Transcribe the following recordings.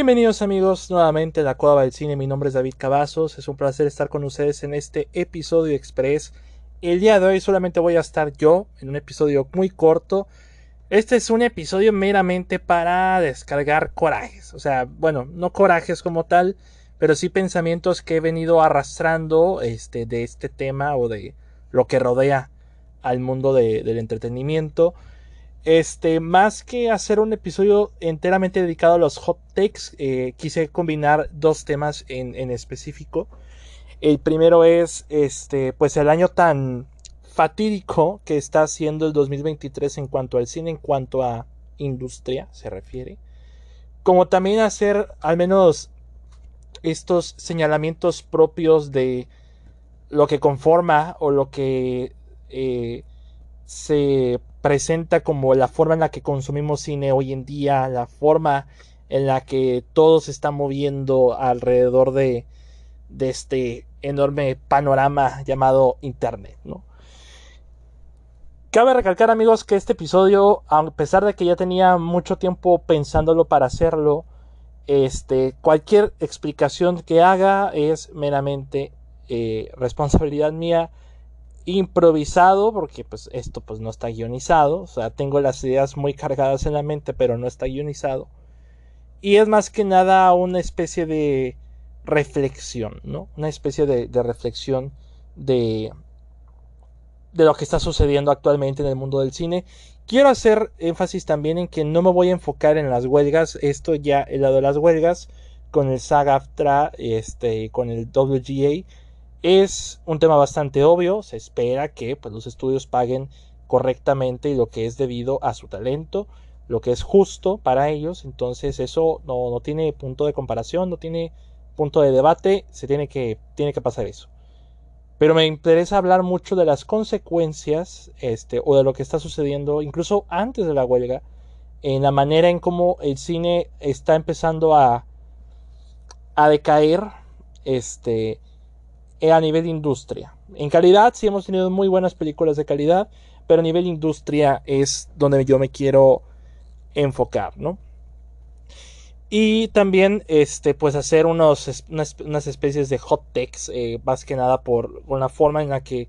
Bienvenidos amigos nuevamente a la Cueva del Cine, mi nombre es David Cavazos, es un placer estar con ustedes en este episodio express. El día de hoy solamente voy a estar yo en un episodio muy corto. Este es un episodio meramente para descargar corajes, o sea, bueno, no corajes como tal, pero sí pensamientos que he venido arrastrando este, de este tema o de lo que rodea al mundo de, del entretenimiento. Este, más que hacer un episodio enteramente dedicado a los hot takes, eh, quise combinar dos temas en, en, específico. El primero es, este, pues el año tan fatídico que está siendo el 2023 en cuanto al cine, en cuanto a industria se refiere. Como también hacer al menos estos señalamientos propios de lo que conforma o lo que eh, se presenta como la forma en la que consumimos cine hoy en día, la forma en la que todo se está moviendo alrededor de, este enorme panorama llamado Internet, ¿no? Cabe recalcar amigos que este episodio, a pesar de que ya tenía mucho tiempo pensándolo para hacerlo, este, cualquier explicación que haga es meramente eh, responsabilidad mía improvisado porque pues esto pues no está guionizado. O sea tengo las ideas muy cargadas en la mente pero no está guionizado. Y es más que nada una especie de reflexión no una especie de, reflexión de de lo que está sucediendo actualmente en el mundo del cine. Quiero hacer énfasis también en que no me voy a enfocar en las huelgas. Esto ya el lado de las huelgas con el SAG-AFTRA este con el WGA es un tema bastante obvio, se espera que pues, los estudios paguen correctamente lo que es debido a su talento, lo que es justo para ellos, entonces eso no, no tiene punto de comparación, no tiene punto de debate, se tiene que, tiene que pasar eso. Pero me interesa hablar mucho de las consecuencias este, o de lo que está sucediendo incluso antes de la huelga, en la manera en cómo el cine está empezando a, a decaer, este, a nivel industria. En calidad sí hemos tenido muy buenas películas de calidad, pero a nivel industria es donde yo me quiero enfocar, ¿no? Y también, este, pues hacer unos, unas, unas especies de hot takes, eh, más que nada por una forma en la que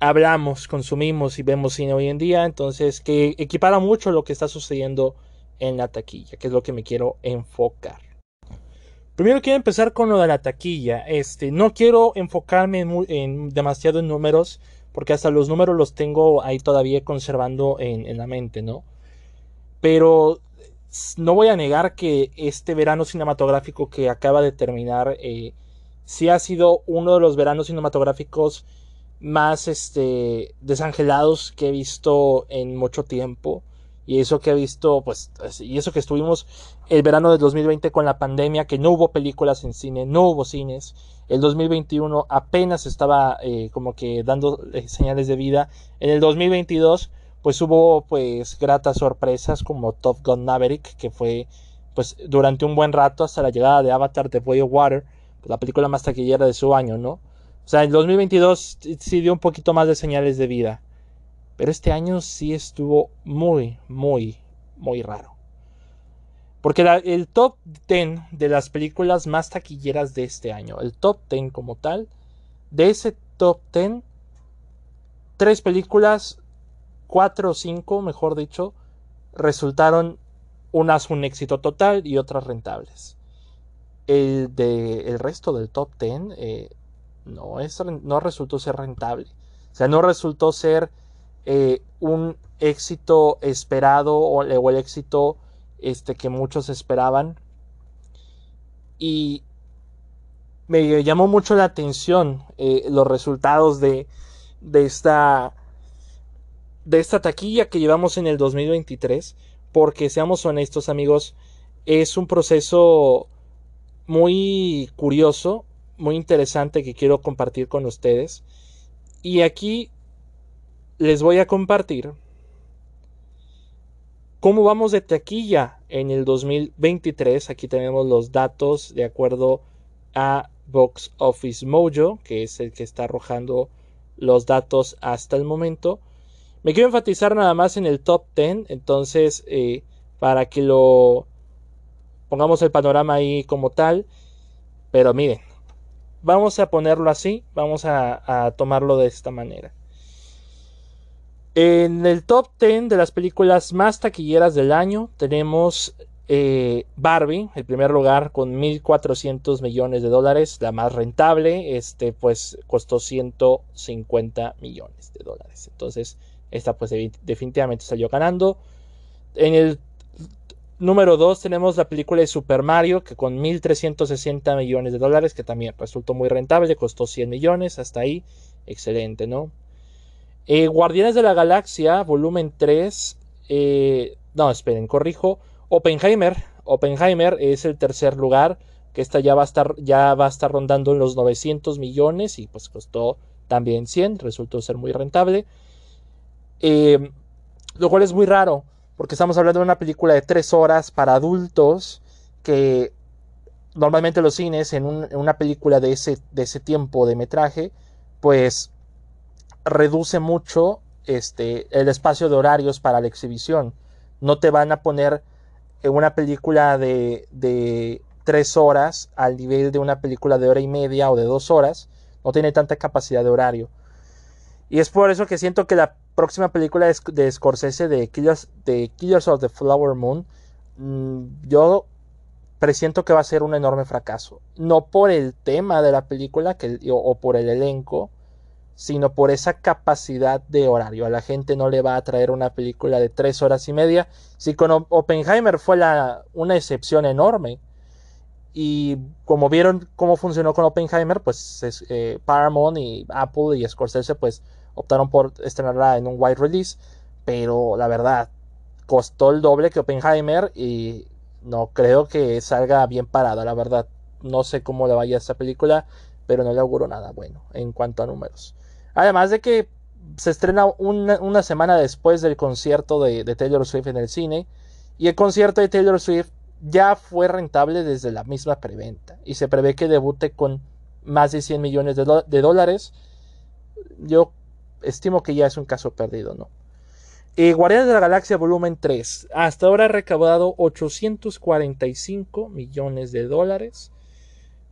hablamos, consumimos y vemos cine hoy en día, entonces que equipara mucho lo que está sucediendo en la taquilla, que es lo que me quiero enfocar. Primero quiero empezar con lo de la taquilla. Este, no quiero enfocarme en, demasiado en números, porque hasta los números los tengo ahí todavía conservando en, en, la mente, ¿no? Pero no voy a negar que este verano cinematográfico que acaba de terminar eh, sí ha sido uno de los veranos cinematográficos más este, desangelados que he visto en mucho tiempo y eso que he visto, pues, y eso que estuvimos el verano de 2020 con la pandemia, que no hubo películas en cine, no hubo cines, el 2021 apenas estaba eh, como que dando eh, señales de vida, en el 2022 pues hubo pues gratas sorpresas como Top Gun Maverick, que fue pues durante un buen rato hasta la llegada de Avatar The Way of Water, la película más taquillera de su año, ¿no? O sea, en 2022 sí dio un poquito más de señales de vida. Pero este año sí estuvo muy, muy, muy raro. Porque el top 10 de las películas más taquilleras de este año, el top 10 como tal, de ese top 10, tres películas, cuatro o cinco, mejor dicho, resultaron unas un éxito total y otras rentables. El, de, el resto del top 10 eh, no, es, no resultó ser rentable. O sea, no resultó ser eh, un éxito esperado o, el éxito este, que muchos esperaban. Y me llamó mucho la atención eh, los resultados de, de, esta, de esta taquilla que llevamos en el 2023. Porque seamos honestos amigos, es un proceso muy curioso, muy interesante que quiero compartir con ustedes. Y aquí les voy a compartir cómo vamos de taquilla en el 2023. Aquí tenemos los datos de acuerdo a Box Office Mojo, que es el que está arrojando los datos hasta el momento. Me quiero enfatizar nada más en el top 10, entonces eh, para que lo pongamos el panorama ahí como tal. Pero miren, vamos a ponerlo así, vamos a, tomarlo de esta manera. En el top 10 de las películas más taquilleras del año tenemos eh, Barbie, el primer lugar con 1.400 millones de dólares, la más rentable, este pues costó 150 millones de dólares. Entonces, esta pues definitivamente salió ganando. En el número 2 tenemos la película de Super Mario, que con 1.360 millones de dólares, que también resultó muy rentable, costó 100 millones, hasta ahí, excelente, ¿no? Eh, Guardianes de la Galaxia, volumen 3, eh, no, esperen, corrijo, Oppenheimer, Oppenheimer es el tercer lugar, que esta ya va a estar, ya va estar rondando en los 900 millones y pues costó también 100, resultó ser muy rentable. Eh, lo cual es muy raro, porque estamos hablando de una película de 3 horas para adultos, que normalmente los cines en, una película de ese, de ese tiempo de metraje, pues reduce mucho este, el espacio de horarios para la exhibición. No te van a poner en una película de, de tres horas al nivel de una película de hora y media o de dos horas, no tiene tanta capacidad de horario. Y es por eso que siento que la próxima película de Scorsese de Killers, de Killers of the Flower Moon, mm, yo presiento que va a ser un enorme fracaso. No por el tema de la película que, o por el elenco, sino por esa capacidad de horario. A la gente no le va a traer una película de tres horas y media. Si con Oppenheimer fue una excepción enorme. Y como vieron cómo funcionó con Oppenheimer, pues eh, Paramount y Apple y Scorsese pues optaron por estrenarla en un wide release. Pero la verdad, costó el doble que Oppenheimer y no creo que salga bien parada, la verdad. No sé cómo le vaya a esta película, pero no le auguro nada bueno en cuanto a números. Además de que se estrena una, semana después del concierto de, Taylor Swift en el cine. Y el concierto de Taylor Swift ya fue rentable desde la misma preventa. Y se prevé que debute con más de 100 millones de, dólares. Yo estimo que ya es un caso perdido, ¿no? Y Guardianes de la Galaxia Volumen 3. Hasta ahora ha recaudado 845 millones de dólares.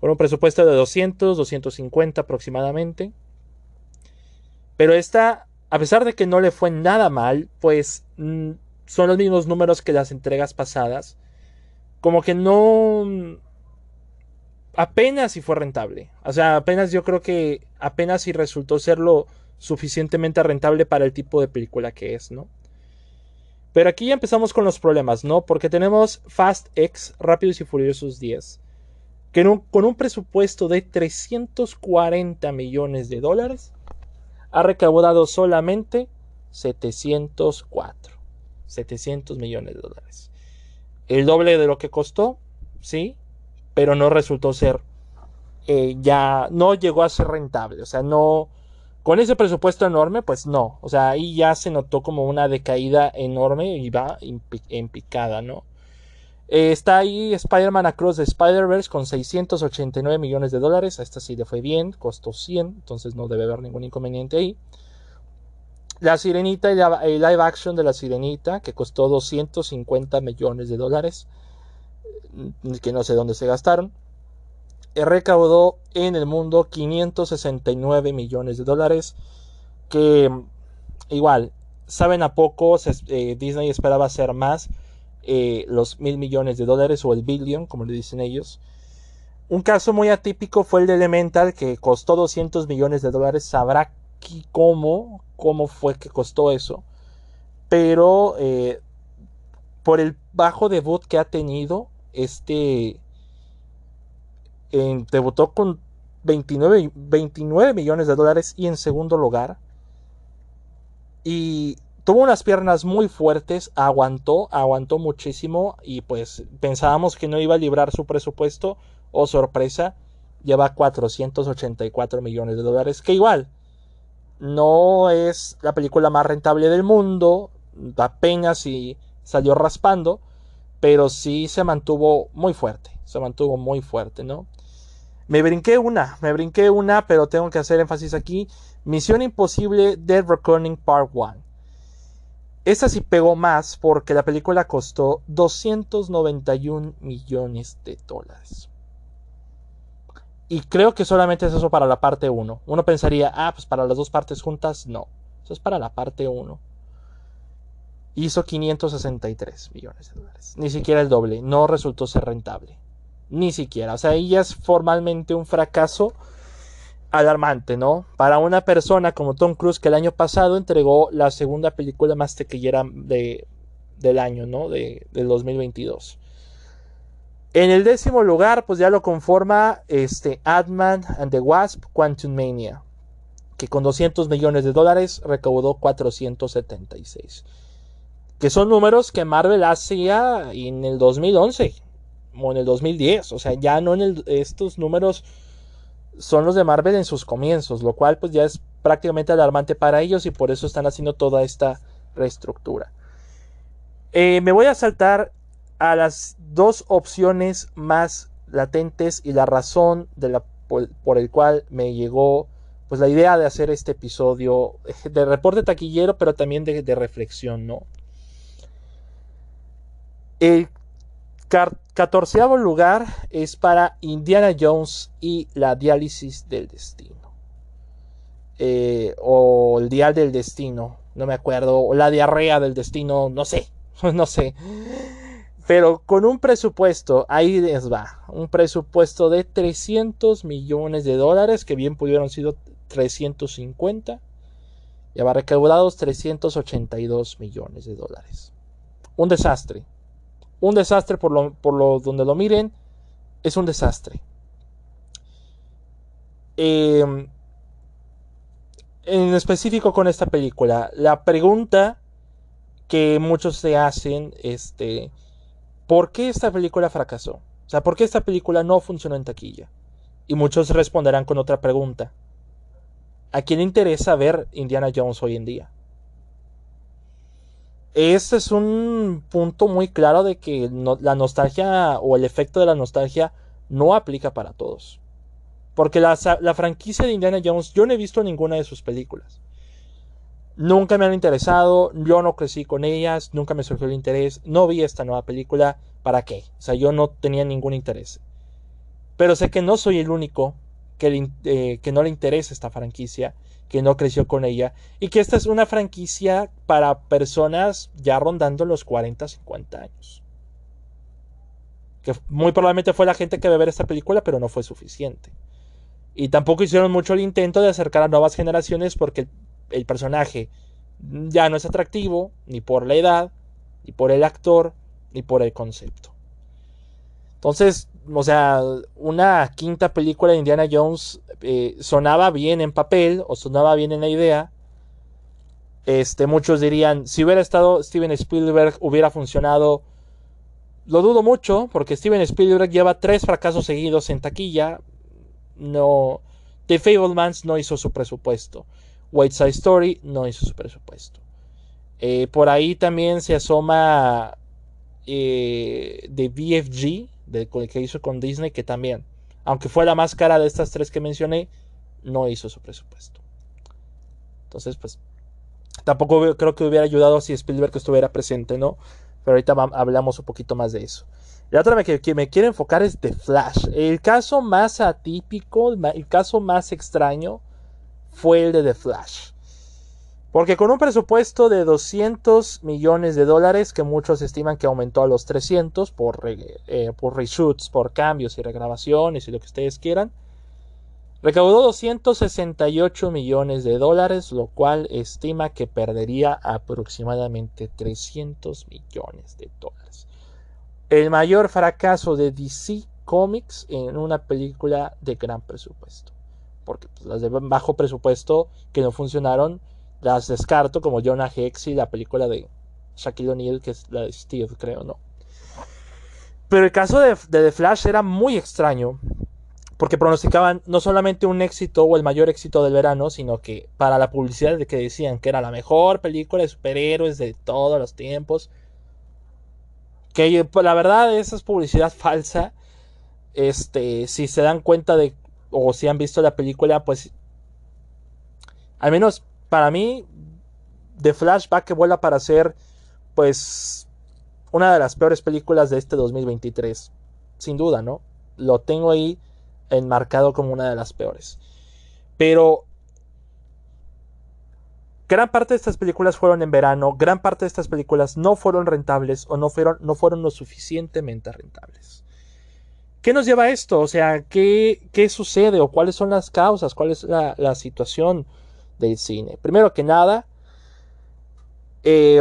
Con un presupuesto de 200, 250 aproximadamente. Pero esta, a pesar de que no le fue nada mal, pues mm, son los mismos números que las entregas pasadas. Como que no... Mm, apenas si fue rentable. O sea, apenas yo creo que apenas si resultó ser lo suficientemente rentable para el tipo de película que es, ¿no? Pero aquí ya empezamos con los problemas, ¿no? Porque tenemos Fast X, Rápidos y Furiosos 10, que con un presupuesto de 340 millones de dólares, ha recaudado solamente 704. 700 millones de dólares. El doble de lo que costó, sí, pero no resultó ser, eh, ya no llegó a ser rentable. O sea, no, con ese presupuesto enorme, pues no. O sea, ahí ya se notó como una decaída enorme y va en picada, ¿no? Eh, está ahí Spider-Man Across the Spider-Verse con 689 millones de dólares. A esta sí le fue bien, costó 100, entonces no debe haber ningún inconveniente ahí. La Sirenita y el live action de la Sirenita, que costó 250 millones de dólares, mm, que no sé dónde se gastaron. Eh, recaudó en el mundo 569 millones de dólares, que mm, igual, saben a poco, eh, Disney esperaba hacer más eh, los mil millones de dólares o el billion, como le dicen ellos. Un caso muy atípico fue el de Elemental, que costó 200 millones de dólares. Sabrá cómo, cómo fue que costó eso. Pero eh, por el bajo debut que ha tenido, este debutó con 29, 29 millones de dólares y en segundo lugar. Y tuvo unas piernas muy fuertes, aguantó, aguantó muchísimo y pues pensábamos que no iba a librar su presupuesto. O oh, sorpresa, lleva 484 millones de dólares, que igual no es la película más rentable del mundo, apenas si salió raspando, pero sí se mantuvo muy fuerte, se mantuvo muy fuerte, ¿no? Me brinqué una, me brinqué una, pero tengo que hacer énfasis aquí. Misión Imposible Dead Reckoning Part 1. Esta sí pegó más porque la película costó 291 millones de dólares. Y creo que solamente es eso para la parte 1. Uno pensaría, ah, pues para las dos partes juntas, no. Eso es para la parte 1. Hizo 563 millones de dólares. Ni siquiera el doble. No resultó ser rentable. Ni siquiera. O sea, ella es formalmente un fracaso alarmante, ¿no? Para una persona como Tom Cruise que el año pasado entregó la segunda película más tequillera de, del año, ¿no? De, del 2022. En el décimo lugar, pues ya lo conforma este Ant-Man and the Wasp Quantum Mania, que con 200 millones de dólares recaudó 476. Que son números que Marvel hacía en el 2011 o en el 2010, o sea, ya no en estos números son los de Marvel en sus comienzos, lo cual pues ya es prácticamente alarmante para ellos y por eso están haciendo toda esta reestructura. Eh, me voy a saltar a las dos opciones más latentes y la razón de la, por, el cual me llegó pues la idea de hacer este episodio de reporte taquillero pero también de, reflexión, ¿no? El catorceavo lugar es para Indiana Jones y la diálisis del destino. Eh, o el dial del destino, no me acuerdo, o la diarrea del destino, no sé, no sé. Pero con un presupuesto, ahí les va, un presupuesto de 300 millones de dólares, que bien pudieron sido 350, y habrá recaudados 382 millones de dólares. Un desastre, un desastre por lo, por lo donde lo miren, es un desastre. Em, en específico con esta película, la pregunta que muchos se hacen, este, ¿por qué esta película fracasó? O sea, ¿por qué esta película no funcionó en taquilla? Y muchos responderán con otra pregunta. ¿A quién le interesa ver Indiana Jones hoy en día? Este es un punto muy claro de que la nostalgia o el efecto de la nostalgia no aplica para todos. Porque la, franquicia de Indiana Jones, yo no he visto ninguna de sus películas. Nunca me han interesado, yo no crecí con ellas, nunca me surgió el interés, no vi esta nueva película, ¿para qué? O sea, yo no tenía ningún interés. Pero sé que no soy el único que, eh, que no le interesa esta franquicia que no creció con ella y que esta es una franquicia para personas ya rondando los 40, 50 años. Que muy probablemente fue la gente que ve ver esta película, pero no fue suficiente. Y tampoco hicieron mucho el intento de acercar a nuevas generaciones porque el personaje ya no es atractivo, ni por la edad, ni por el actor, ni por el concepto. Entonces, o sea, una quinta película de Indiana Jones eh, sonaba bien en papel o sonaba bien en la idea. Este, muchos dirían, si hubiera estado Steven Spielberg, hubiera funcionado. Lo dudo mucho, porque Steven Spielberg lleva tres fracasos seguidos en taquilla. No. The Fablemans no hizo su presupuesto. White Side Story no hizo su presupuesto. Eh, por ahí también se asoma eh, The BFG, de, que hizo con Disney, que también, aunque fue la más cara de estas tres que mencioné, no hizo su presupuesto. Entonces, pues, tampoco creo que hubiera ayudado si Spielberg estuviera presente, ¿no? Pero ahorita hablamos un poquito más de eso. La otra que, me quiero enfocar es The Flash. El caso más atípico, el caso más extraño fue el de The Flash. Porque con un presupuesto de 200 millones de dólares, que muchos estiman que aumentó a los 300 por, eh, por reshoots, por cambios y regrabaciones y lo que ustedes quieran, recaudó 268 millones de dólares, lo cual estima que perdería aproximadamente 300 millones de dólares. El mayor fracaso de DC Comics en una película de gran presupuesto. Porque pues, las de bajo presupuesto que no funcionaron las descarto como Jonah Hex y la película de Shaquille O'Neal, que es la de Steve, creo, ¿no? Pero el caso de, The Flash era muy extraño, porque pronosticaban no solamente un éxito o el mayor éxito del verano, sino que para la publicidad de que decían que era la mejor película de superhéroes de todos los tiempos, que la verdad esa es publicidad falsa. Este, si se dan cuenta de o si han visto la película, pues al menos para mí, The Flash va que vuela para ser, pues, una de las peores películas de este 2023. Sin duda, ¿no? Lo tengo ahí enmarcado como una de las peores. Pero gran parte de estas películas fueron en verano, gran parte de estas películas no fueron rentables o no fueron, no fueron lo suficientemente rentables. ¿Qué nos lleva a esto? O sea, ¿qué, qué sucede o cuáles son las causas? ¿Cuál es la, situación del cine? Primero que nada, eh,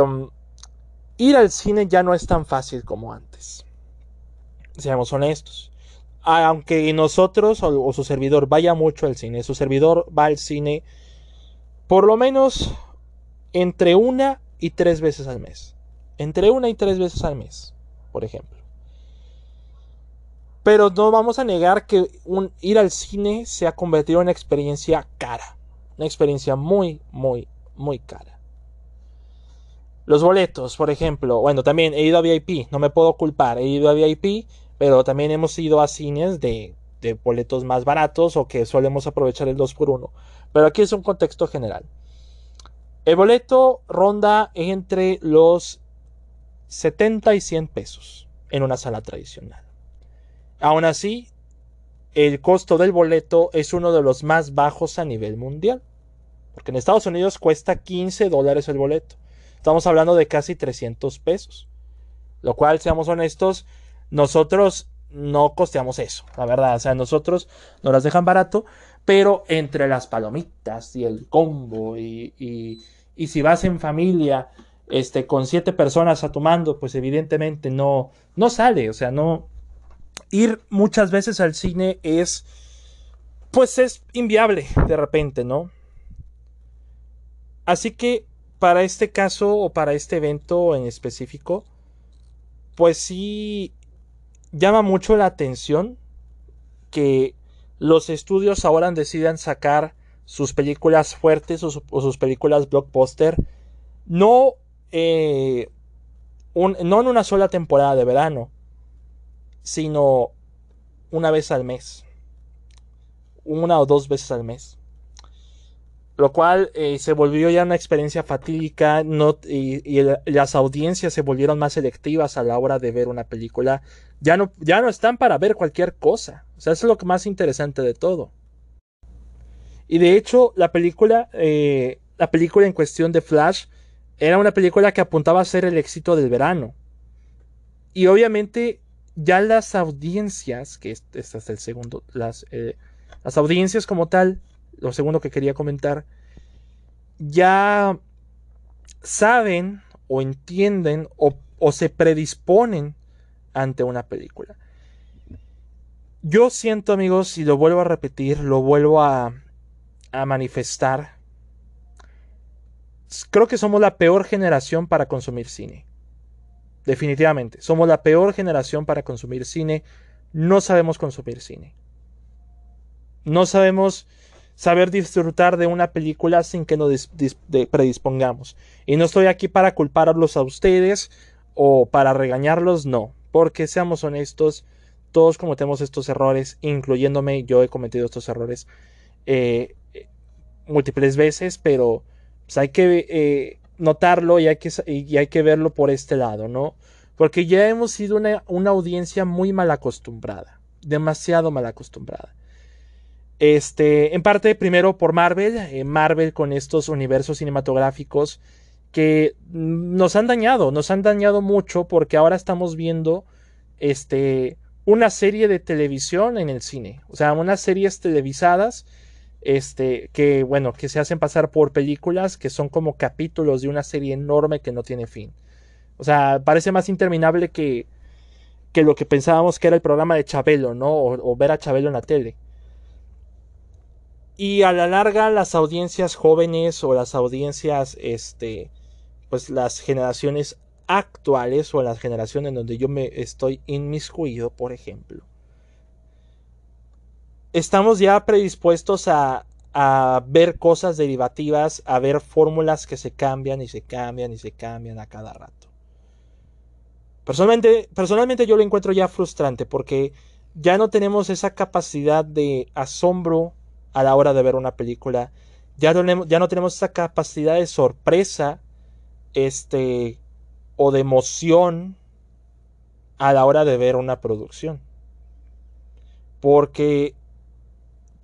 ir al cine ya no es tan fácil como antes. Seamos honestos. Aunque nosotros o, su servidor vaya mucho al cine, su servidor va al cine por lo menos entre una y tres veces al mes. Entre una y tres veces al mes, por ejemplo. Pero no vamos a negar que ir al cine se ha convertido en una experiencia cara. Una experiencia muy, muy, muy cara. Los boletos, por ejemplo. Bueno, también he ido a VIP. No me puedo culpar. He ido a VIP. Pero también hemos ido a cines de, de boletos más baratos o que solemos aprovechar el 2x1. Pero aquí es un contexto general. El boleto ronda entre los 70 y 100 pesos en una sala tradicional. Aún así, el costo del boleto es uno de los más bajos a nivel mundial. Porque en Estados Unidos cuesta 15 dólares el boleto. Estamos hablando de casi 300 pesos. Lo cual, seamos honestos, nosotros no costeamos eso, la verdad. O sea, nosotros nos las dejan barato, pero entre las palomitas y el combo y, y, si vas en familia este, con siete personas a tomando, pues evidentemente no, no sale. O sea, no, ir muchas veces al cine es, pues es inviable de repente, ¿no? Así que para este caso o para este evento en específico, pues sí llama mucho la atención que los estudios ahora decidan sacar sus películas fuertes o, sus películas blockbuster no, eh, no en una sola temporada de verano, sino una vez al mes. Una o dos veces al mes. Lo cual eh, se volvió ya una experiencia fatídica no, y, las audiencias se volvieron más selectivas a la hora de ver una película. Ya no, ya no están para ver cualquier cosa. O sea, eso es lo más interesante de todo. Y de hecho, la película, eh, la película en cuestión de Flash, era una película que apuntaba a ser el éxito del verano. Y obviamente ya las audiencias, que este, es el segundo, las, eh, las audiencias como tal, lo segundo que quería comentar, ya saben o entienden o, se predisponen ante una película. Yo siento amigos, y lo vuelvo a repetir, lo vuelvo a, a manifestar, creo que somos la peor generación para consumir cine. Definitivamente. Somos la peor generación para consumir cine. No sabemos consumir cine. No sabemos saber disfrutar de una película sin que nos predispongamos. Y no estoy aquí para culparlos a ustedes o para regañarlos, no. Porque seamos honestos, todos cometemos estos errores, incluyéndome, yo he cometido estos errores eh, múltiples veces, pero pues, hay que eh, notarlo y hay que, hay que verlo por este lado, ¿no? Porque ya hemos sido una, una audiencia muy mal acostumbrada, demasiado mal acostumbrada. Este, en parte primero por Marvel, eh, Marvel con estos universos cinematográficos que nos han dañado, nos han dañado mucho porque ahora estamos viendo este una serie de televisión en el cine, o sea, unas series televisadas este, que bueno, que se hacen pasar por películas que son como capítulos de una serie enorme que no tiene fin. O sea, parece más interminable que, que lo que pensábamos que era el programa de Chabelo, ¿no? O, ver a Chabelo en la tele. Y a la larga las audiencias jóvenes o las audiencias, este, pues las generaciones actuales o las generaciones en donde yo me estoy inmiscuido, por ejemplo, estamos ya predispuestos a, ver cosas derivativas, a ver fórmulas que se cambian y se cambian y se cambian a cada rato. Personalmente, personalmente yo lo encuentro ya frustrante porque ya no tenemos esa capacidad de asombro a la hora de ver una película, ya no, ya no tenemos esa capacidad de sorpresa este o de emoción a la hora de ver una producción. Porque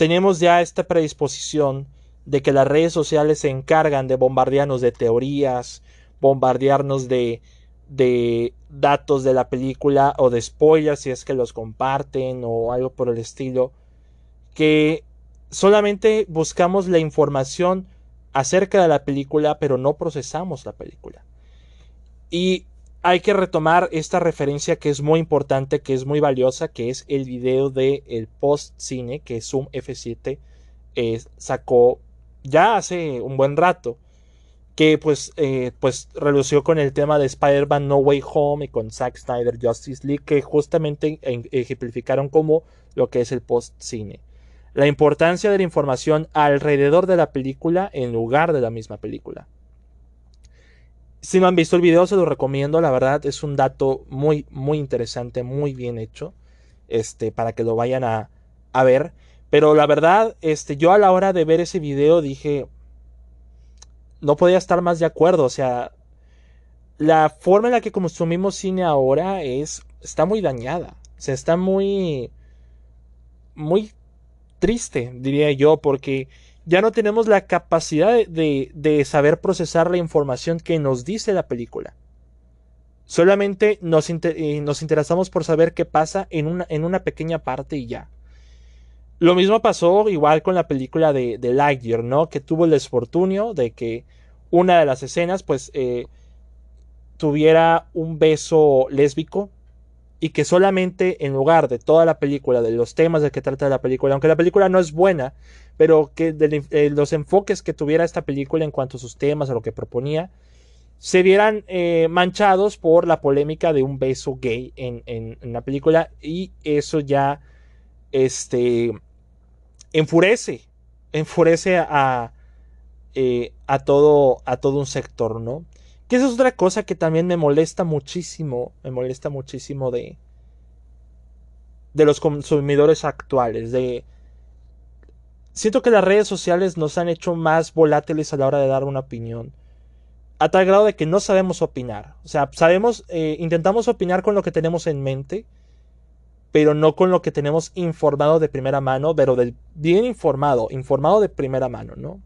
tenemos ya esta predisposición de que las redes sociales se encargan de bombardearnos de teorías, bombardearnos de, de datos de la película o de spoilers si es que los comparten o algo por el estilo, que solamente buscamos la información acerca de la película, pero no procesamos la película. Y hay que retomar esta referencia que es muy importante, que es muy valiosa, que es el video del el post cine que Zoom F7 eh, sacó ya hace un buen rato. Que pues, eh, pues relució con el tema de Spider-Man No Way Home y con Zack Snyder Justice League, que justamente ejemplificaron como lo que es el post cine. La importancia de la información alrededor de la película en lugar de la misma película. Si no han visto el video, se lo recomiendo. La verdad, es un dato muy, muy interesante, muy bien hecho. Este, para que lo vayan a, a ver. Pero la verdad, este, yo a la hora de ver ese video dije. No podía estar más de acuerdo. O sea. La forma en la que consumimos cine ahora es. está muy dañada. O sea, está muy. muy triste, diría yo, porque ya no tenemos la capacidad de, saber procesar la información que nos dice la película. Solamente nos, eh, nos interesamos por saber qué pasa en una, en una, pequeña parte y ya. Lo mismo pasó igual con la película de, de Lightyear, ¿no? Que tuvo el desfortunio de que una de las escenas, pues, eh, tuviera un beso lésbico y que solamente en lugar de toda la película, de los temas de que trata la película, aunque la película no es buena, pero que eh, los enfoques que tuviera esta película en cuanto a sus temas, a lo que proponía, se vieran eh, manchados por la polémica de un beso gay en, en, la película y eso ya este, enfurece, enfurece a, eh, a, todo, a todo un sector, ¿no? Que esa es otra cosa que también me molesta muchísimo, me molesta muchísimo de, de los consumidores actuales, de Siento que las redes sociales nos han hecho más volátiles a la hora de dar una opinión. A tal grado de que no sabemos opinar. O sea, sabemos, eh, intentamos opinar con lo que tenemos en mente, pero no con lo que tenemos informado de primera mano, pero bien informado, informado de primera mano, ¿no?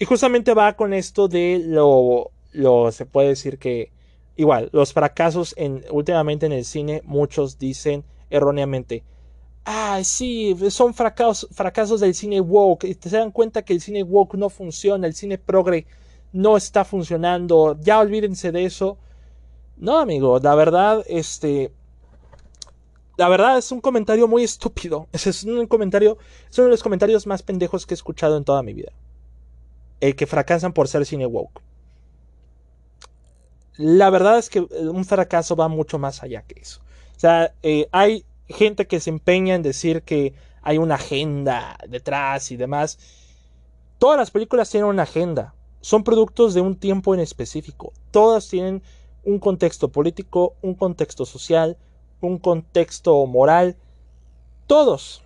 Y justamente va con esto de lo, lo se puede decir que, igual, los fracasos en, últimamente en el cine, muchos dicen erróneamente, ah, sí, son fracasos, fracasos del cine woke, y se dan cuenta que el cine woke no funciona, el cine progre no está funcionando, ya olvídense de eso. No, amigo, la verdad, este, la verdad es un comentario muy estúpido. Es un comentario, es uno de los comentarios más pendejos que he escuchado en toda mi vida. El que fracasan por ser cine woke. La verdad es que un fracaso va mucho más allá que eso. O sea, eh, hay gente que se empeña en decir que hay una agenda detrás y demás. Todas las películas tienen una agenda. Son productos de un tiempo en específico. Todas tienen un contexto político, un contexto social, un contexto moral. Todos.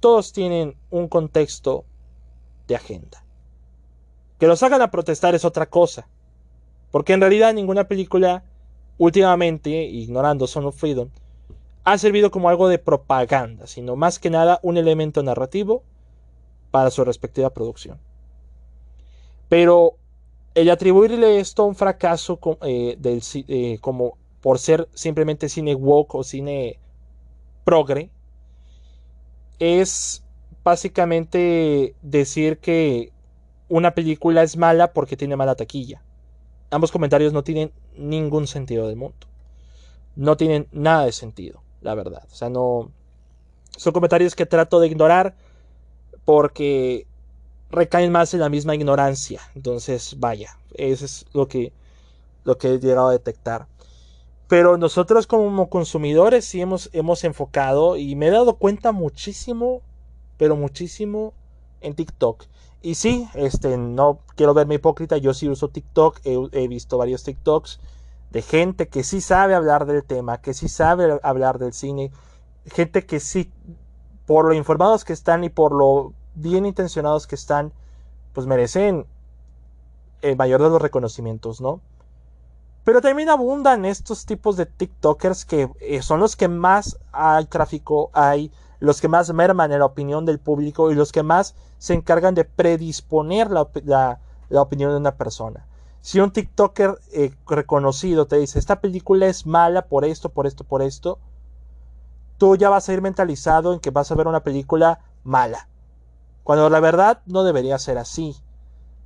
Todos tienen un contexto de agenda. Que los hagan a protestar es otra cosa. Porque en realidad ninguna película últimamente, ignorando Son of Freedom, ha servido como algo de propaganda, sino más que nada un elemento narrativo para su respectiva producción. Pero el atribuirle esto a un fracaso eh, del, eh, como por ser simplemente cine woke o cine progre, es básicamente decir que una película es mala porque tiene mala taquilla. Ambos comentarios no tienen ningún sentido del mundo. No tienen nada de sentido la verdad. O sea, no... Son comentarios que trato de ignorar porque recaen más en la misma ignorancia. Entonces, vaya, eso es lo que, lo que he llegado a detectar. Pero nosotros como consumidores sí hemos, hemos enfocado y me he dado cuenta muchísimo, pero muchísimo en TikTok. Y sí, este, no quiero verme hipócrita, yo sí uso TikTok, he, he visto varios TikToks de gente que sí sabe hablar del tema, que sí sabe hablar del cine, gente que sí, por lo informados que están y por lo bien intencionados que están, pues merecen el mayor de los reconocimientos, ¿no? Pero también abundan estos tipos de TikTokers que eh, son los que más hay tráfico, hay los que más merman en la opinión del público y los que más se encargan de predisponer la, opinión de una persona. Si un TikToker eh, reconocido te dice, esta película es mala por esto, por esto, por esto, tú ya vas a ir mentalizado en que vas a ver una película mala. Cuando la verdad no debería ser así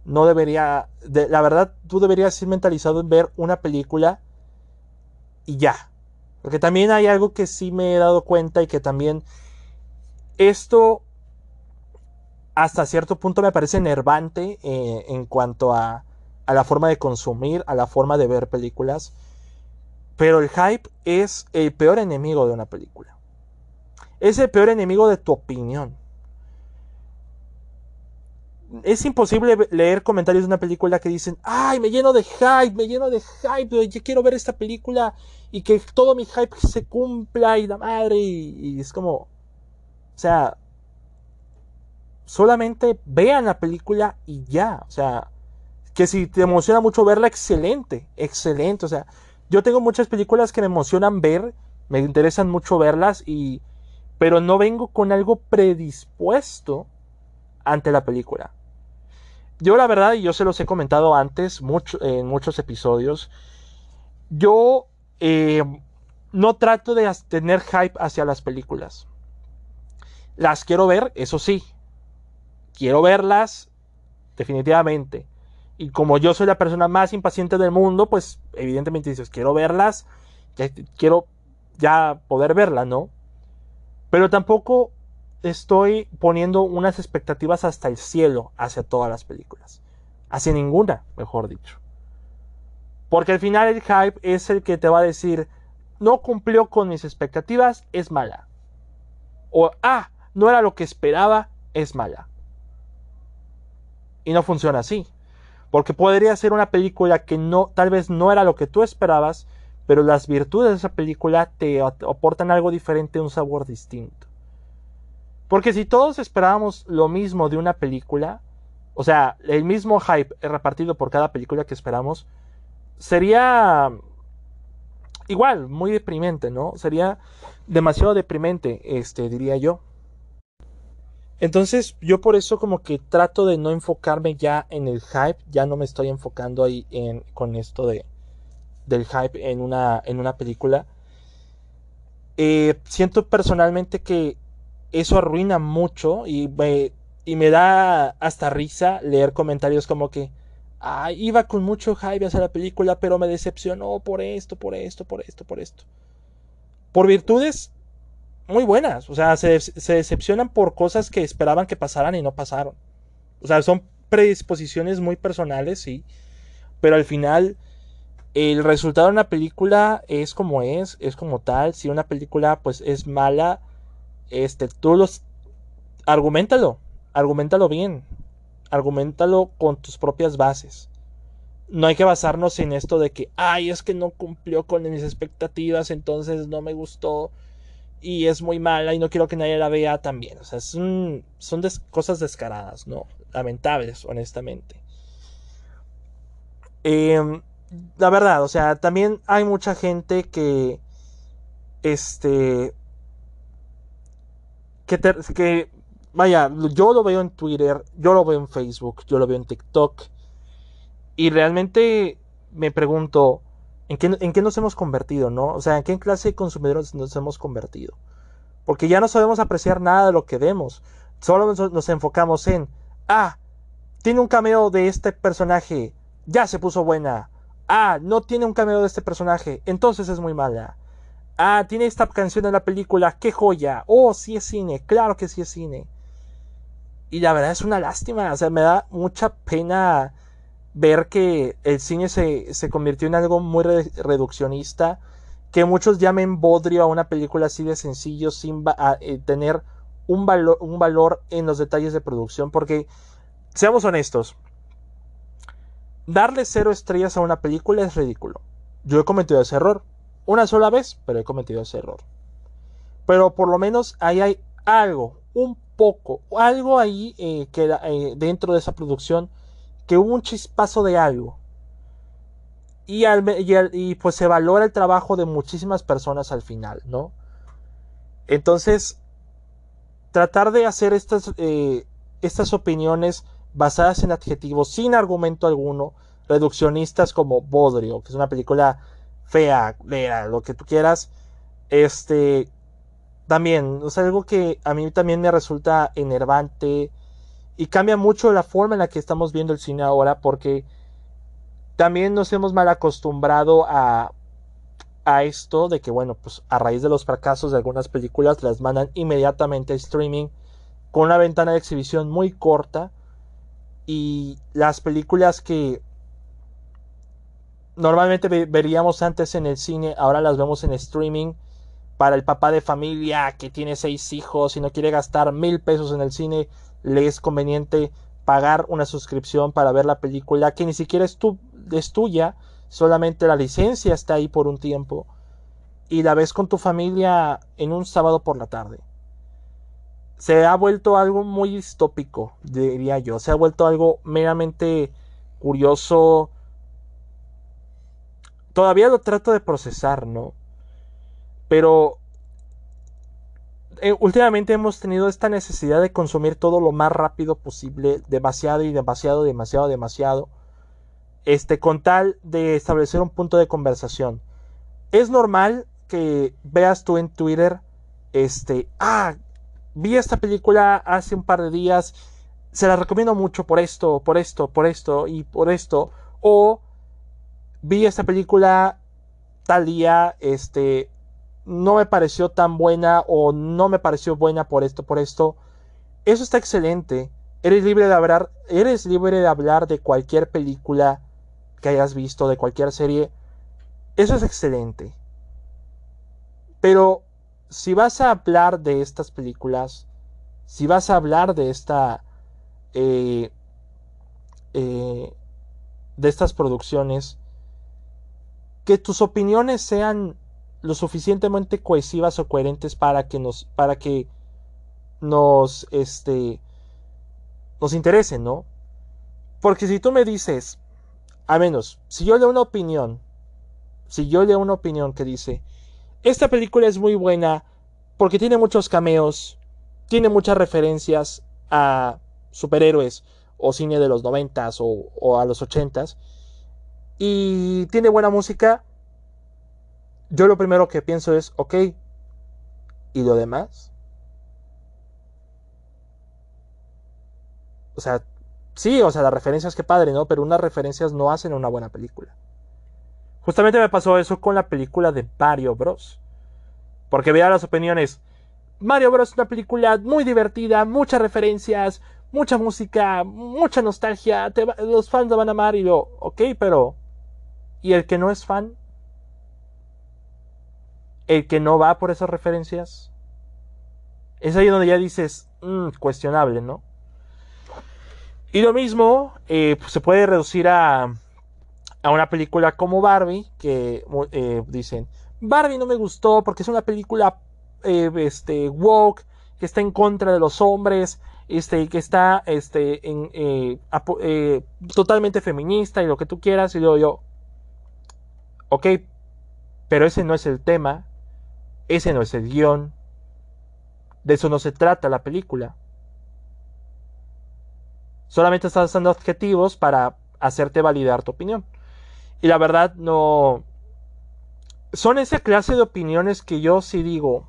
no debería, de, la verdad, tú deberías ir mentalizado en ver una película y ya. Porque también hay algo que sí me he dado cuenta y que también esto hasta cierto punto me parece enervante eh, en cuanto a, a la forma de consumir, a la forma de ver películas. Pero el hype es el peor enemigo de una película. Es el peor enemigo de tu opinión es imposible leer comentarios de una película que dicen, ay, me lleno de hype, me lleno de hype, yo quiero ver esta película y que todo mi hype se cumpla y la madre, y, es como, o sea, solamente vean la película y ya, o sea, que si te emociona mucho verla, excelente, excelente, o sea, yo tengo muchas películas que me emocionan ver, me interesan mucho verlas y, pero no vengo con algo predispuesto ante la película. Yo la verdad, y yo se los he comentado antes mucho, en muchos episodios, yo eh, no trato de tener hype hacia las películas. Las quiero ver, eso sí. Quiero verlas definitivamente. Y como yo soy la persona más impaciente del mundo, pues evidentemente dices, quiero verlas, quiero ya poder verla, ¿no? Pero tampoco estoy poniendo unas expectativas hasta el cielo hacia todas las películas. Hacia ninguna, mejor dicho. Porque al final el hype es el que te va a decir, no cumplió con mis expectativas, es mala. O, ah, no era lo que esperaba, es mala. Y no funciona así. Porque podría ser una película que no, tal vez no era lo que tú esperabas, pero las virtudes de esa película te aportan algo diferente, un sabor distinto. Porque si todos esperábamos lo mismo de una película, o sea, el mismo hype repartido por cada película que esperamos, sería igual, muy deprimente, ¿no? Sería demasiado deprimente, este, diría yo. Entonces, yo por eso como que trato de no enfocarme ya en el hype, ya no me estoy enfocando ahí en, con esto de, del hype en una, en una película. Eh, siento personalmente que eso arruina mucho y me, y me da hasta risa leer comentarios como que, iba con mucho hype hacia la película, pero me decepcionó por esto, por esto, por esto, por esto. Por virtudes muy buenas, o sea, se, se decepcionan por cosas que esperaban que pasaran y no pasaron. O sea, son predisposiciones muy personales, sí, pero al final el resultado de una película es como es, es como tal. Si una película pues es mala, este, tú los, argumentalo, argumentalo bien, argumentalo con tus propias bases. No hay que basarnos en esto de que, ay, es que no cumplió con mis expectativas, entonces no me gustó y es muy mala y no quiero que nadie la vea también. O sea, son, son cosas descaradas, ¿no? Lamentables, honestamente. Em, la verdad, o sea, también hay mucha gente que, este, que, que, vaya, yo lo veo en Twitter, yo lo veo en Facebook, yo lo veo en TikTok. Y realmente me pregunto, ¿en qué, ¿en qué nos hemos convertido, no? O sea, ¿en qué clase de consumidores nos hemos convertido? Porque ya no sabemos apreciar nada de lo que vemos. Solo nos, nos enfocamos en, ah, tiene un cameo de este personaje, ya se puso buena. Ah, no tiene un cameo de este personaje, entonces es muy mala. Ah, tiene esta canción en la película, qué joya. Oh, sí es cine, claro que sí es cine. Y la verdad es una lástima, o sea, me da mucha pena ver que el cine se, convirtió en algo muy reduccionista, que muchos llamen bodrio a una película así de sencillo sin eh, tener un, valor, un valor en los detalles de producción, porque, seamos honestos, darle cero estrellas a una película es ridículo. Yo he cometido ese error una sola vez, pero he cometido ese error. Pero por lo menos ahí hay algo, un poco, algo ahí eh, que, eh, dentro de esa producción que hubo un chispazo de algo. Y, pues se valora el trabajo de muchísimas personas al final, ¿no? Entonces, tratar de hacer estas, eh, estas opiniones basadas en adjetivos sin argumento alguno, reduccionistas como Bodrio, que es una película fea, lea, lo que tú quieras, este, también, es algo que a mí también me resulta enervante y cambia mucho la forma en la que estamos viendo el cine ahora porque también nos hemos mal acostumbrado a, a esto de que, bueno, pues a raíz de los fracasos de algunas películas las mandan inmediatamente a streaming con una ventana de exhibición muy corta y las películas que normalmente veríamos antes en el cine, ahora las vemos en streaming. Para el papá de familia que tiene seis hijos y no quiere gastar mil pesos en el cine, le es conveniente pagar una suscripción para ver la película que ni siquiera es, tuya, solamente la licencia está ahí por un tiempo y la ves con tu familia en un sábado por la tarde. Se ha vuelto algo muy distópico, diría yo. Se ha vuelto algo meramente curioso, todavía lo trato de procesar, ¿no? Pero eh, últimamente hemos tenido esta necesidad de consumir todo lo más rápido posible, demasiado y demasiado, demasiado, demasiado, este, con tal de establecer un punto de conversación. Es normal que veas tú en Twitter, este, ah, vi esta película hace un par de días, se la recomiendo mucho por esto, por esto, por esto y por esto, o vi esta película tal día, este, no me pareció tan buena o no me pareció buena por esto, por esto. Eso está excelente. Eres libre de hablar, eres libre de hablar de cualquier película que hayas visto, de cualquier serie. Eso es excelente. Pero si vas a hablar de estas películas, si vas a hablar de esta, eh, eh, de estas producciones, que tus opiniones sean lo suficientemente cohesivas o coherentes para que nos para que nos este nos interesen, ¿no? Porque si tú me dices, a menos, si yo leo una opinión, si yo leo una opinión que dice, esta película es muy buena porque tiene muchos cameos, tiene muchas referencias a superhéroes o cine de los noventas o, o a los ochentas, y tiene buena música, yo lo primero que pienso es, ok, ¿y lo demás? O sea, sí, o sea, las referencias que padre, ¿no? Pero unas referencias no hacen una buena película. Justamente me pasó eso con la película de Mario Bros. Porque vea las opiniones. Mario Bros es una película muy divertida, muchas referencias, mucha música, mucha nostalgia. los fans la van a amar y lo, ok, pero y el que no es fan, el que no va por esas referencias, es ahí donde ya dices, mm, cuestionable, ¿no? Y lo mismo eh, pues, se puede reducir a, a, una película como Barbie, que eh, dicen, Barbie no me gustó porque es una película eh, este, woke, que está en contra de los hombres, este, que está este, en, totalmente feminista y lo que tú quieras, y luego yo, Ok, pero ese no es el tema, ese no es el guion, de eso no se trata la película. Solamente estás dando adjetivos para hacerte validar tu opinión. Y la verdad no... Son esa clase de opiniones que yo sí digo,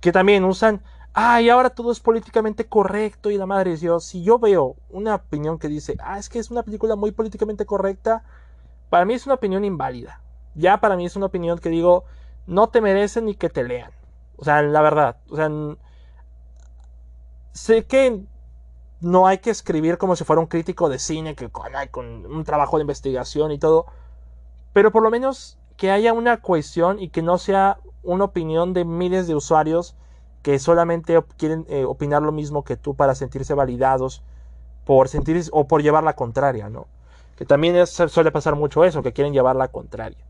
que también usan, ay, ahora todo es políticamente correcto y la madre es Dios. Si yo veo una opinión que dice, ah, es que es una película muy políticamente correcta, para mí es una opinión inválida ya para mí es una opinión que digo, no te merecen ni que te lean. O sea, la verdad. O sea, sé que no hay que escribir como si fuera un crítico de cine, que con, un trabajo de investigación y todo. Pero por lo menos que haya una cohesión y que no sea una opinión de miles de usuarios que solamente quieren eh, opinar lo mismo que tú para sentirse validados por sentir o por llevar la contraria, ¿no? Que también suele pasar mucho eso, que quieren llevar la contraria.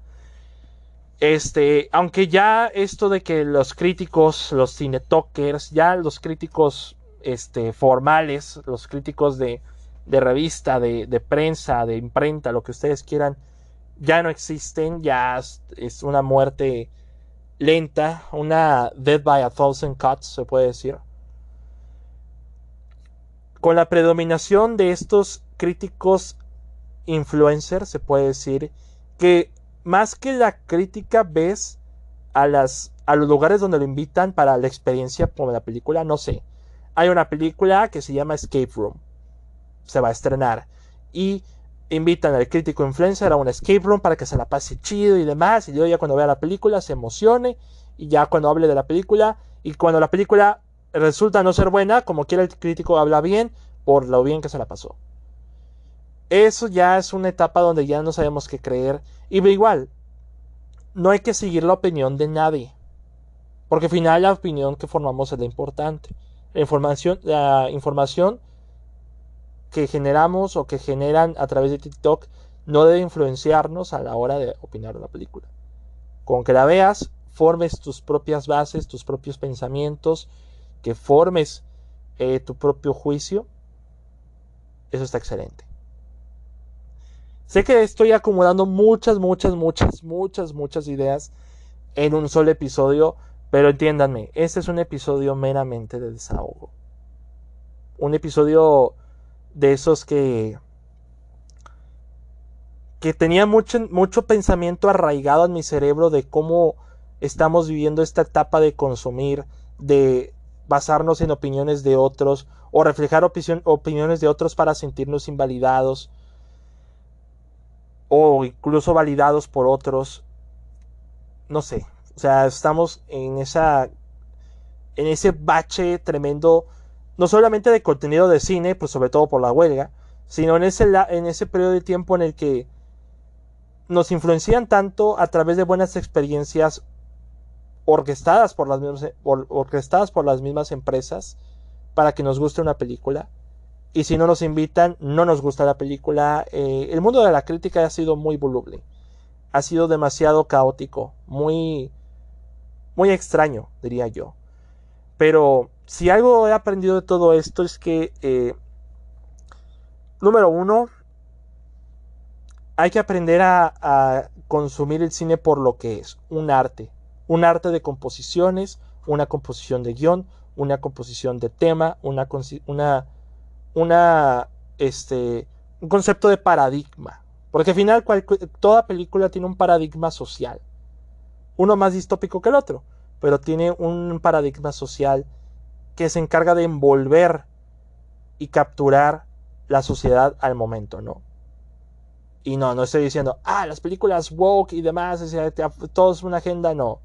Este, aunque ya esto de que los críticos, los cinetokers, ya los críticos este, formales, los críticos de, de revista, de, de, prensa, de imprenta, lo que ustedes quieran, ya no existen, ya es una muerte lenta, una death by a thousand cuts, se puede decir. Con la predominación de estos críticos influencers, se puede decir que más que la crítica ves a las a los lugares donde lo invitan para la experiencia como la película, no sé. Hay una película que se llama Escape Room. Se va a estrenar y invitan al crítico influencer a un escape room para que se la pase chido y demás. Y yo ya cuando vea la película se emocione. Y ya cuando hable de la película. Y cuando la película resulta no ser buena, como quiera el crítico habla bien por lo bien que se la pasó. Eso ya es una etapa donde ya no sabemos qué creer. Y igual, no hay que seguir la opinión de nadie. Porque al final la opinión que formamos es la importante. La información, la información que generamos o que generan a través de TikTok no debe influenciarnos a la hora de opinar la película. Con que la veas, formes tus propias bases, tus propios pensamientos, que formes eh, tu propio juicio, eso está excelente. Sé que estoy acumulando muchas, muchas, muchas, muchas, muchas ideas en un solo episodio, pero entiéndanme, este es un episodio meramente de desahogo. Un episodio de esos que que tenía mucho, mucho pensamiento arraigado en mi cerebro de cómo estamos viviendo esta etapa de consumir, de basarnos en opiniones de otros o reflejar opiniones de otros para sentirnos invalidados o incluso validados por otros. No sé, o sea, estamos en esa en ese bache tremendo no solamente de contenido de cine, pues sobre todo por la huelga, sino en ese, en ese periodo de tiempo en el que nos influencian tanto a través de buenas experiencias orquestadas por las mismas, orquestadas por las mismas empresas para que nos guste una película. Y si no nos invitan, no nos gusta la película. Eh, el mundo de la crítica ha sido muy voluble. Ha sido demasiado caótico, muy, muy extraño, diría yo. Pero si algo he aprendido de todo esto es que, eh, número uno, hay que aprender a, consumir el cine por lo que es, un arte, un arte de composiciones, una composición de guion, una composición de tema, una, una este, un concepto de paradigma. Porque al final toda película tiene un paradigma social. Uno más distópico que el otro pero tiene un paradigma social que se encarga de envolver y capturar la sociedad al momento, ¿no? Y no, no estoy diciendo, ah, las películas woke y demás, todo es una agenda, no.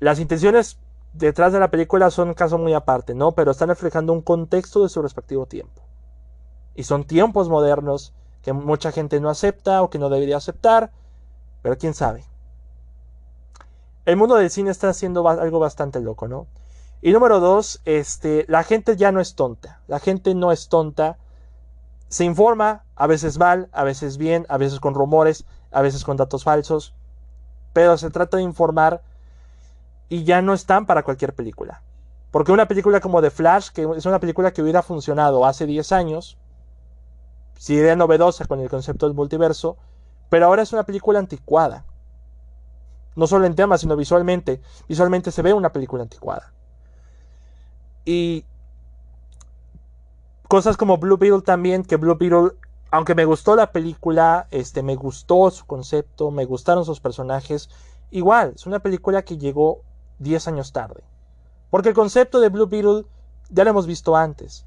Las intenciones detrás de la película son un caso muy aparte, ¿no? Pero están reflejando un contexto de su respectivo tiempo. Y son tiempos modernos que mucha gente no acepta o que no debería aceptar, pero quién sabe el mundo del cine está haciendo algo bastante loco, ¿no? Y número dos, este, la gente ya no es tonta. La gente no es tonta. Se informa, a veces mal, a veces bien, a veces con rumores, a veces con datos falsos. Pero se trata de informar y ya no están para cualquier película. Porque una película como The Flash, que es una película que hubiera funcionado hace 10 años, si era novedosa con el concepto del multiverso, pero ahora es una película anticuada. No solo en temas, sino visualmente. Visualmente se ve una película anticuada. Y cosas como Blue Beetle también, que Blue Beetle, aunque me gustó la película, este, me gustó su concepto, me gustaron sus personajes, igual, es una película que llegó 10 años tarde. Porque el concepto de Blue Beetle ya lo hemos visto antes.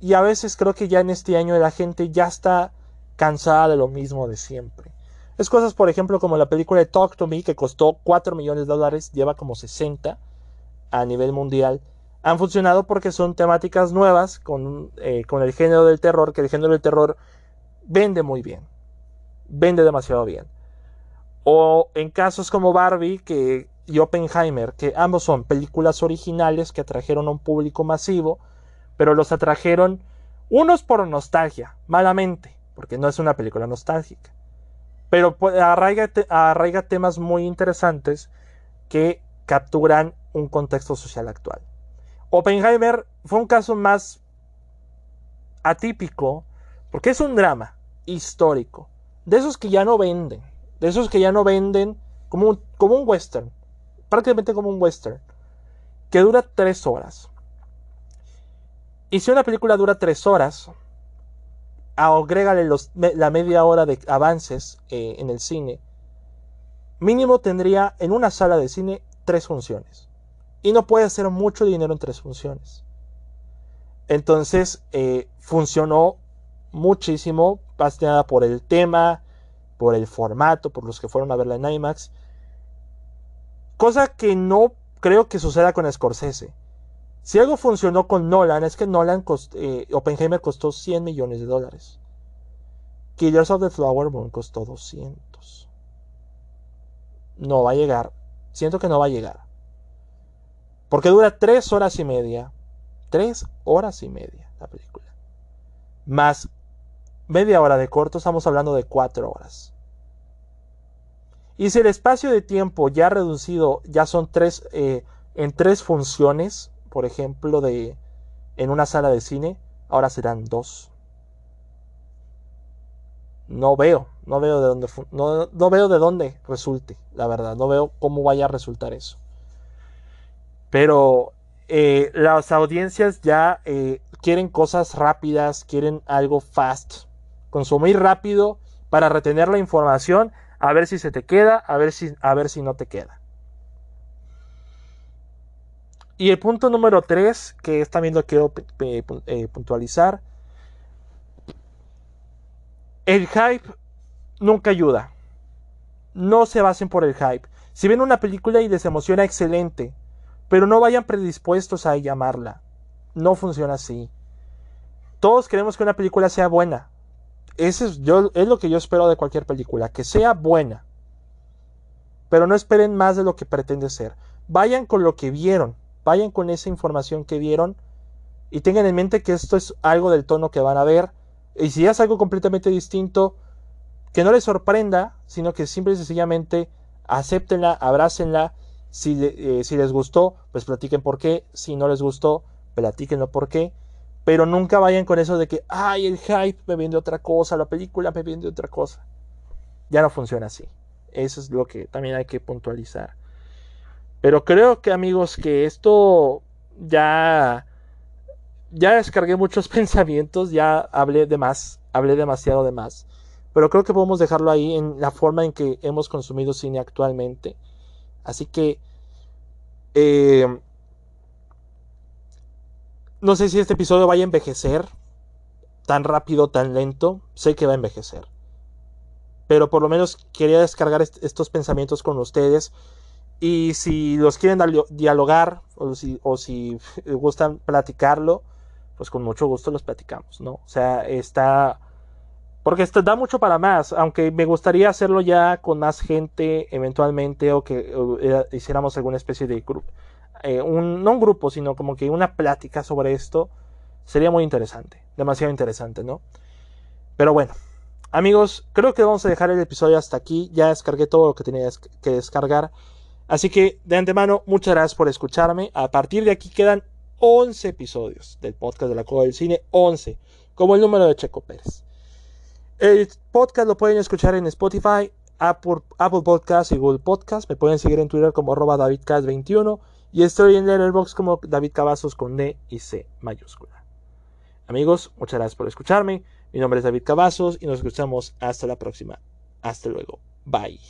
Y a veces creo que ya en este año la gente ya está cansada de lo mismo de siempre. Es cosas, por ejemplo, como la película de Talk to Me, que costó 4 millones de dólares, lleva como 60 a nivel mundial. Han funcionado porque son temáticas nuevas con, eh, con el género del terror, que el género del terror vende muy bien. Vende demasiado bien. O en casos como Barbie que, y Oppenheimer, que ambos son películas originales que atrajeron a un público masivo, pero los atrajeron unos por nostalgia, malamente, porque no es una película nostálgica pero pues, arraiga, temas muy interesantes que capturan un contexto social actual. Oppenheimer fue un caso más atípico, porque es un drama histórico, de esos que ya no venden, de esos que ya no venden como como un western, prácticamente como un western, que dura tres horas. Y si una película dura tres horas, agrégale los, la media hora de avances eh, en el cine, mínimo tendría en una sala de cine tres funciones. Y no puede hacer mucho dinero en tres funciones. Entonces, eh, funcionó muchísimo, más nada por el tema, por el formato, por los que fueron a verla en IMAX. Cosa que no creo que suceda con Scorsese. Si algo funcionó con Nolan es que Nolan eh, Oppenheimer costó 100 millones de dólares. Killers of the Flower Moon costó 200. No va a llegar. Siento que no va a llegar. Porque dura 3 horas y media. 3 horas y media la película. Más media hora de corto, estamos hablando de 4 horas. Y si el espacio de tiempo ya reducido ya son tres, eh, en tres funciones, por ejemplo, de, en una sala de cine, ahora serán dos. No veo, no veo de dónde, no, veo de dónde resulte, la verdad, no veo cómo vaya a resultar eso. Pero eh, las audiencias ya eh, quieren cosas rápidas, quieren algo fast, consumir rápido para retener la información, a ver si se te queda, a ver si, a ver si no te queda. Y el punto número 3, que es también lo que quiero eh, puntualizar, el hype nunca ayuda. No se basen por el hype. Si ven una película y les emociona, excelente. Pero no vayan predispuestos a llamarla. No funciona así. Todos queremos que una película sea buena. Eso es, yo, es lo que yo espero de cualquier película, que sea buena. Pero no esperen más de lo que pretende ser. Vayan con lo que vieron. Vayan con esa información que vieron y tengan en mente que esto es algo del tono que van a ver. Y si es algo completamente distinto, que no les sorprenda, sino que simple y sencillamente acéptenla, abrácenla. Si, eh, si les gustó, pues platiquen por qué. Si no les gustó, platíquenlo por qué. Pero nunca vayan con eso de que, ay, el hype me vende otra cosa, la película me vende otra cosa. Ya no funciona así. Eso es lo que también hay que puntualizar. Pero creo que amigos que esto ya ya descargué muchos pensamientos, ya hablé de más, hablé demasiado de más. Pero creo que podemos dejarlo ahí en la forma en que hemos consumido cine actualmente. Así que eh, no sé si este episodio vaya a envejecer tan rápido, tan lento. Sé que va a envejecer. Pero por lo menos quería descargar estos pensamientos con ustedes y si los quieren dialogar o si, gustan platicarlo, pues con mucho gusto los platicamos, ¿no? O sea, está... Porque esto da mucho para más, aunque me gustaría hacerlo ya con más gente eventualmente o que hiciéramos alguna especie de. Eh, no un grupo, sino como que una plática sobre esto. Sería muy interesante, demasiado interesante, ¿no? Pero bueno, amigos, creo que vamos a dejar el episodio hasta aquí. Ya descargué todo lo que tenía que descargar. Así que de antemano, muchas gracias por escucharme. A partir de aquí quedan 11 episodios del podcast de la Cueva del Cine, 11, como el número de Checo Pérez. El podcast lo pueden escuchar en Spotify, Apple, Apple Podcast y Google Podcast. Me pueden seguir en Twitter como arroba DavidCast21 y estoy en Letterboxd como David Cavazos con D y C mayúscula. Amigos, muchas gracias por escucharme. Mi nombre es David Cavazos y nos escuchamos hasta la próxima. Hasta luego. Bye.